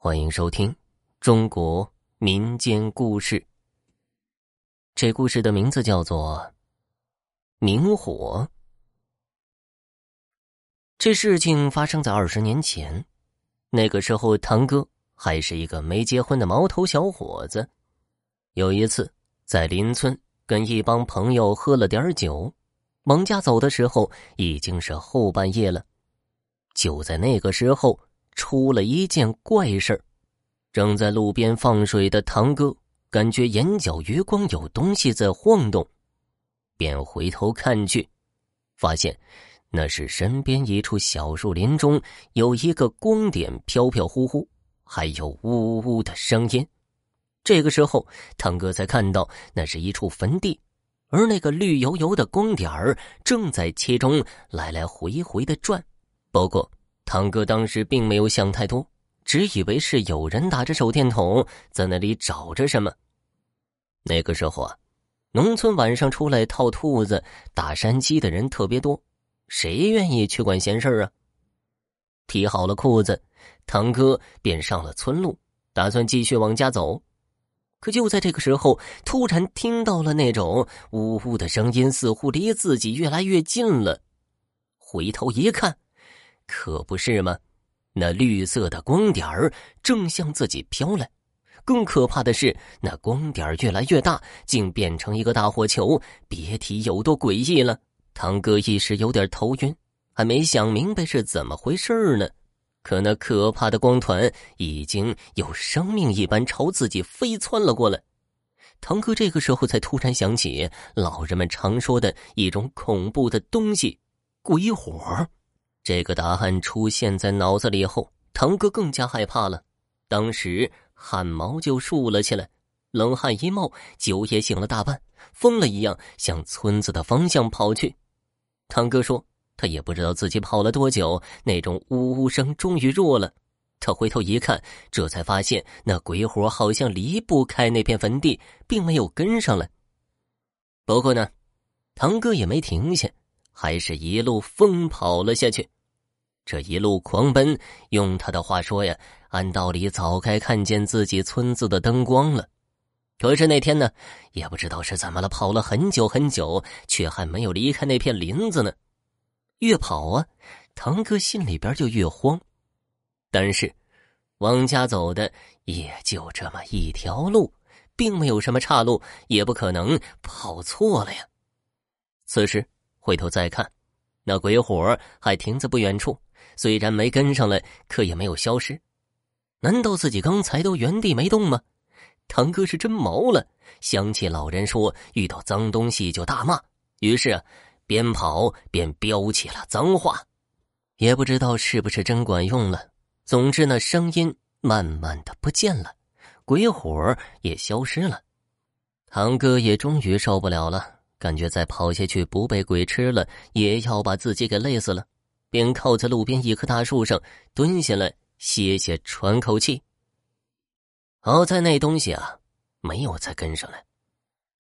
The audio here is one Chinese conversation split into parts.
欢迎收听中国民间故事。这故事的名字叫做《明火》。这事情发生在二十年前，那个时候堂哥还是一个没结婚的毛头小伙子。有一次在邻村跟一帮朋友喝了点酒，往家走的时候已经是后半夜了。就在那个时候。出了一件怪事，正在路边放水的堂哥感觉眼角余光有东西在晃动，便回头看去，发现那是身边一处小树林中有一个光点飘飘忽忽，还有呜呜的声音。这个时候，堂哥才看到那是一处坟地，而那个绿油油的光点儿正在其中来来回回的转，不过。堂哥当时并没有想太多，只以为是有人打着手电筒在那里找着什么。那个时候啊，农村晚上出来套兔子、打山鸡的人特别多，谁愿意去管闲事啊？提好了裤子，堂哥便上了村路，打算继续往家走。可就在这个时候，突然听到了那种呜呜的声音，似乎离自己越来越近了。回头一看。可不是吗？那绿色的光点儿正向自己飘来，更可怕的是，那光点儿越来越大，竟变成一个大火球，别提有多诡异了。堂哥一时有点头晕，还没想明白是怎么回事呢。可那可怕的光团已经有生命一般朝自己飞窜了过来。堂哥这个时候才突然想起老人们常说的一种恐怖的东西——鬼火。这个答案出现在脑子里后，堂哥更加害怕了，当时汗毛就竖了起来，冷汗一冒，酒也醒了大半，疯了一样向村子的方向跑去。堂哥说，他也不知道自己跑了多久，那种呜呜声终于弱了。他回头一看，这才发现那鬼火好像离不开那片坟地，并没有跟上来。不过呢，堂哥也没停下，还是一路疯跑了下去。这一路狂奔，用他的话说呀，按道理早该看见自己村子的灯光了。可是那天呢，也不知道是怎么了，跑了很久很久，却还没有离开那片林子呢。越跑啊，堂哥心里边就越慌。但是，往家走的也就这么一条路，并没有什么岔路，也不可能跑错了呀。此时回头再看，那鬼火还停在不远处。虽然没跟上来，可也没有消失。难道自己刚才都原地没动吗？堂哥是真毛了，想起老人说遇到脏东西就大骂，于是，边跑边飙起了脏话。也不知道是不是真管用了。总之，那声音慢慢的不见了，鬼火也消失了。堂哥也终于受不了了，感觉再跑下去不被鬼吃了，也要把自己给累死了。便靠在路边一棵大树上蹲下来歇歇喘口气。好在那东西啊没有再跟上来，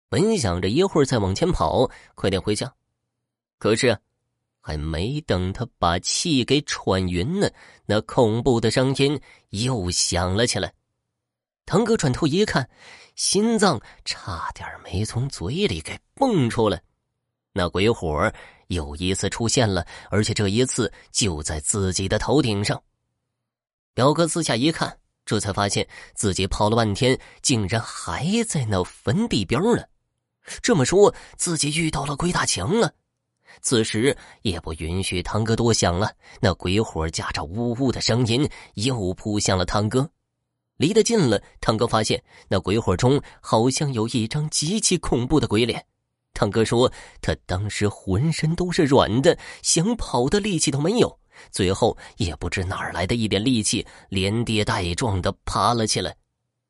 本想着一会儿再往前跑，快点回家。可是还没等他把气给喘匀呢，那恐怖的声音又响了起来。堂哥转头一看，心脏差点没从嘴里给蹦出来。那鬼火又一次出现了，而且这一次就在自己的头顶上。表哥四下一看，这才发现自己跑了半天，竟然还在那坟地边呢。这么说，自己遇到了鬼打墙了。此时也不允许堂哥多想了，那鬼火夹着呜呜的声音又扑向了堂哥。离得近了，堂哥发现那鬼火中好像有一张极其恐怖的鬼脸。堂哥说：“他当时浑身都是软的，想跑的力气都没有。最后也不知哪儿来的一点力气，连跌带撞的爬了起来。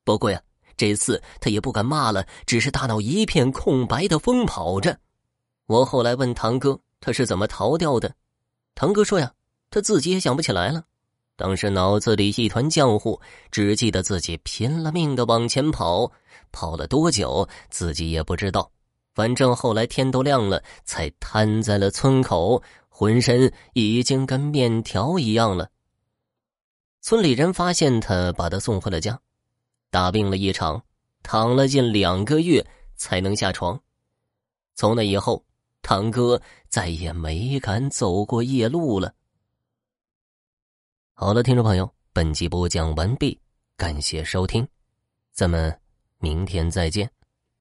不过呀，这次他也不敢骂了，只是大脑一片空白的疯跑着。我后来问堂哥，他是怎么逃掉的？堂哥说呀，他自己也想不起来了。当时脑子里一团浆糊，只记得自己拼了命的往前跑，跑了多久自己也不知道。”反正后来天都亮了，才瘫在了村口，浑身已经跟面条一样了。村里人发现他，把他送回了家，大病了一场，躺了近两个月才能下床。从那以后，堂哥再也没敢走过夜路了。好了，听众朋友，本集播讲完毕，感谢收听，咱们明天再见。